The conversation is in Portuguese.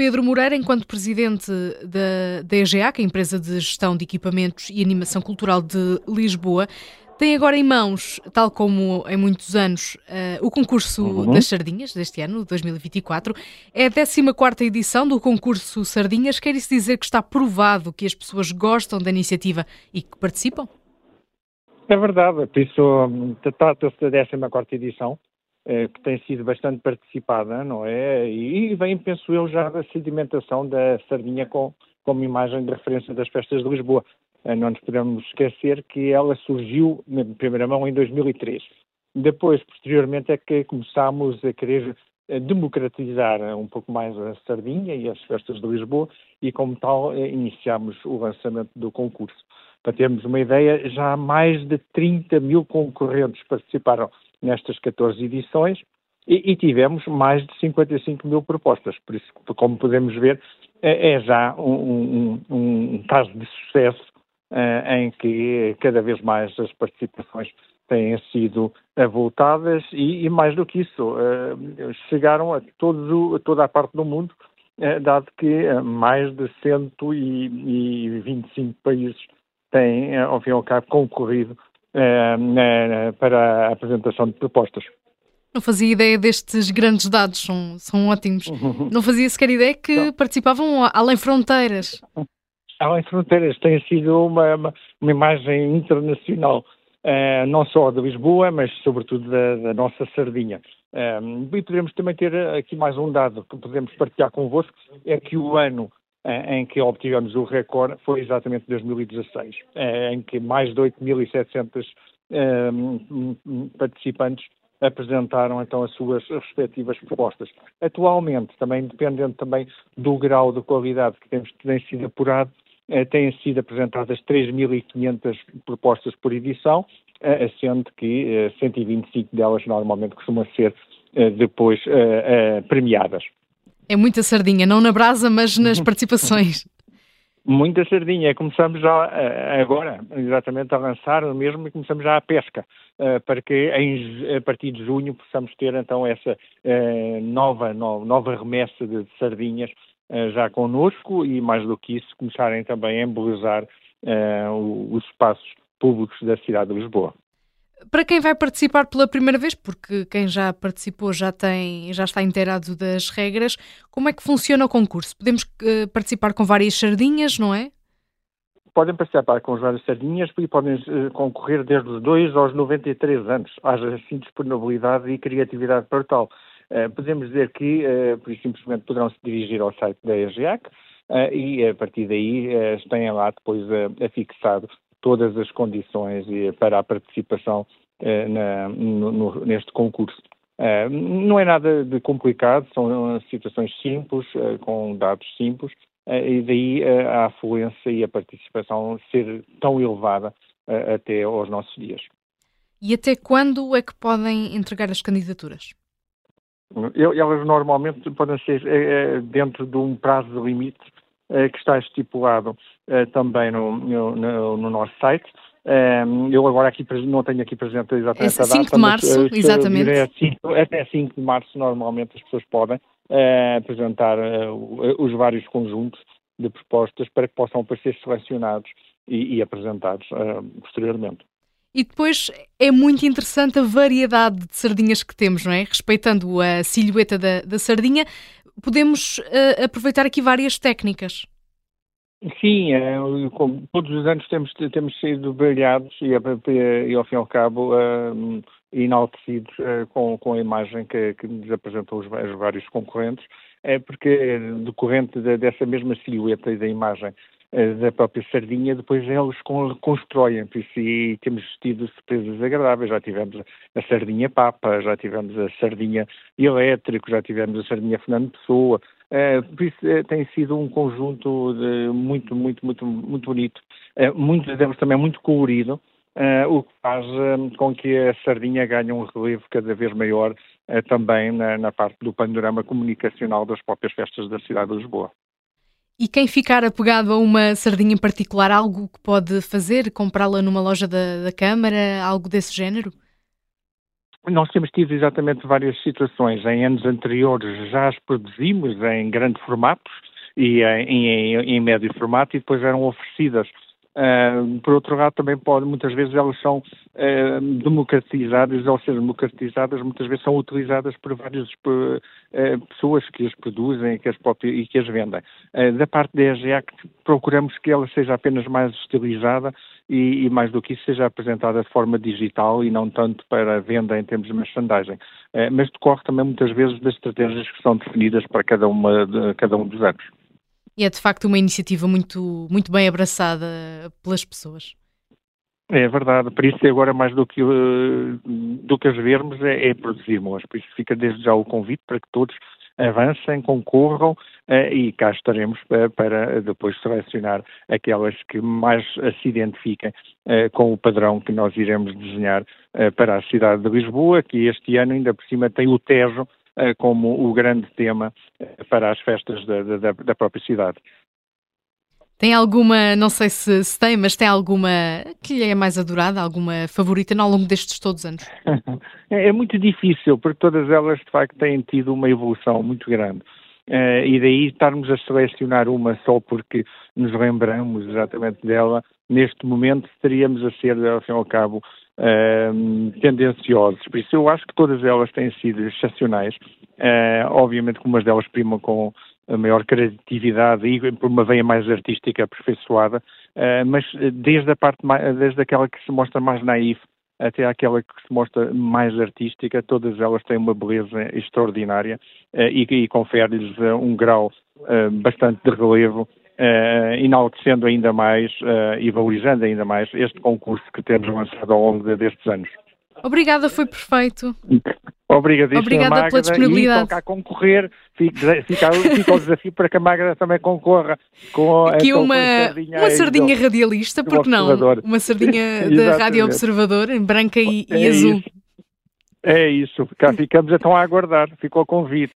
Pedro Moreira, enquanto presidente da, da EGA, que é a empresa de gestão de equipamentos e animação cultural de Lisboa, tem agora em mãos, tal como em muitos anos, uh, o concurso uhum. das Sardinhas deste ano, 2024. É a 14 edição do concurso Sardinhas. Quer isso dizer que está provado que as pessoas gostam da iniciativa e que participam? É verdade, por isso trata-se da 14 edição, que tem sido bastante participada, não é? E vem, penso eu, já da sedimentação da sardinha com, como imagem de referência das festas de Lisboa. Eh, não nos podemos esquecer que ela surgiu, na primeira mão, em 2003. Depois, posteriormente, é que começámos a querer eh, democratizar um pouco mais a sardinha e as festas de Lisboa e, como tal, eh, iniciámos o lançamento do concurso. Para termos uma ideia, já mais de 30 mil concorrentes participaram nestas 14 edições e, e tivemos mais de 55 mil propostas. Por isso, como podemos ver, é, é já um, um, um caso de sucesso uh, em que cada vez mais as participações têm sido avultadas e, e mais do que isso, uh, chegaram a, todos, a toda a parte do mundo, uh, dado que mais de 125 países têm, ao fim e ao cabo, concorrido para a apresentação de propostas. Não fazia ideia destes grandes dados, são, são ótimos. Não fazia sequer ideia que então, participavam além fronteiras. Além fronteiras, tem sido uma, uma, uma imagem internacional, uh, não só de Lisboa, mas sobretudo da, da nossa sardinha. Um, e podemos também ter aqui mais um dado que podemos partilhar convosco, é que o ano em que obtivemos o recorde foi exatamente 2016, uh, em que mais de 8.700 participantes apresentaram então as suas respectivas propostas. Atualmente, também dependendo também do grau de qualidade que temos, tem sido apurado, eh, têm sido apresentadas 3.500 propostas por edição, eh, sendo que 125 eh, delas normalmente costumam ser depois premiadas. É muita sardinha, não na brasa, mas nas participações. Muita sardinha. Começamos já agora, exatamente, a lançar mesmo e começamos já a pesca, para que em, a partir de junho possamos ter então essa nova, nova, nova remessa de sardinhas eh, já connosco e, mais do que isso, começarem também a embelezar os espaços públicos da cidade de Lisboa. Para quem vai participar pela primeira vez, porque quem já participou já tem, já está inteirado das regras, como é que funciona o concurso? Podemos uh, participar com várias sardinhas, não é? Podem participar com várias sardinhas e podem uh, concorrer desde os 2 aos 93 anos. Haja assim disponibilidade e criatividade para tal. Eh, podemos dizer que, uh, por isso simplesmente, poderão se dirigir ao site da EGEAC uh, e, a partir daí, uh, têm lá depois afixado todas as condições para a participação na, no, neste concurso. não é nada de complicado, são situações simples, com dados simples, e daí a afluência e a participação ser tão elevada até aos nossos dias. E até quando é que podem entregar as candidaturas? Elas normalmente podem ser dentro de um prazo limite que está estipulado também no, no, no nosso site. eu agora aqui não tenho aqui presente exatamente a data. 5 de março, mas, exatamente. até 5 de março normalmente as pessoas podem apresentar os vários conjuntos de propostas para que possam ser selecionados e, e apresentados posteriormente. E depois é muito interessante a variedade de sardinhas que temos, não é? Respeitando a silhueta da, da sardinha, podemos uh, aproveitar aqui várias técnicas. Sim, como todos os anos temos, temos sido brilhados e, e, ao fim e ao cabo uh, enaltecidos com, com a imagem que, que nos apresentam os, os vários concorrentes, é porque decorrente de, dessa mesma silhueta e da imagem eh, da própria sardinha, depois eles constroem, por isso e temos tido surpresas agradáveis, já tivemos a sardinha papa, já tivemos a sardinha elétrico, já tivemos a sardinha Fernando Pessoa, uh, por isso uh, tem sido um conjunto muito, muito, muito, muito bonito, uh, muitos deles também muito colorido, o que faz com que a sardinha ganhe um relevo cada vez maior também na, na parte do panorama comunicacional das próprias festas da cidade de Lisboa. E quem ficar apegado a uma sardinha em particular, algo que pode fazer? Comprá-la numa loja da, da Câmara? Algo desse género? nós temos tido exatamente várias situações. Em anos anteriores já as produzimos em grande formato e em, em, em médio formato e depois eram oferecidas Por outro lado, também pode, muitas vezes elas são uh, democratizadas, ao ser democratizadas, muitas vezes são utilizadas por várias uh, pessoas que as produzem que as e que as vendem. da parte da EGA, procuramos que ela seja apenas mais estilizada e, e, mais do que isso, seja apresentada de forma digital e não tanto para venda em termos de merchandising. mas decorre também muitas vezes das estratégias que são definidas para cada, uma, de, cada um dos anos. E é de facto uma iniciativa muito, muito bem abraçada pelas pessoas. É verdade, por isso agora mais do que, uh, do que as vermos é, é produzirmos. Por isso fica desde já o convite para que todos avancem, concorram uh, e cá estaremos para, para, depois selecionar aquelas que mais se identifiquem com o padrão que nós iremos desenhar para a cidade de Lisboa, que este ano ainda por cima tem o Tejo eh, como o grande tema eh, para as festas da, da, da própria cidade. Tem alguma, não sei se, se, tem, mas tem alguma que lhe é mais adorada, alguma favorita ao longo destes todos anos? É, é muito difícil, porque todas elas de facto têm tido uma evolução muito grande. Uh, e daí estarmos a selecionar uma só porque nos lembramos exatamente dela, neste momento estaríamos a ser, ao fim e ao cabo, uh, tendenciosos. Por isso eu acho que todas elas têm sido excepcionais. Uh, obviamente que umas delas primam com a maior criatividade e por uma veia mais artística aperfeiçoada, uh, mas desde a parte mais, desde aquela que se mostra mais naif até aquela que se mostra mais artística, todas elas têm uma beleza extraordinária uh, e, e confere-lhes um grau bastante de relevo uh, enaltecendo ainda mais uh, e valorizando ainda mais este concurso que temos lançado ao longo de, destes anos. Obrigada, foi perfeito. Obrigadíssimo, Obrigada Magda, pela disponibilidade. E a concorrer, fica, fica, fica, o desafio para que a Magda também concorra com Aqui uma, sardinha, uma sardinha radialista, porque não? Uma sardinha da Rádio Observador, em branca e, e é azul. Isso. É isso, cá ficamos então a aguardar, ficou o convite.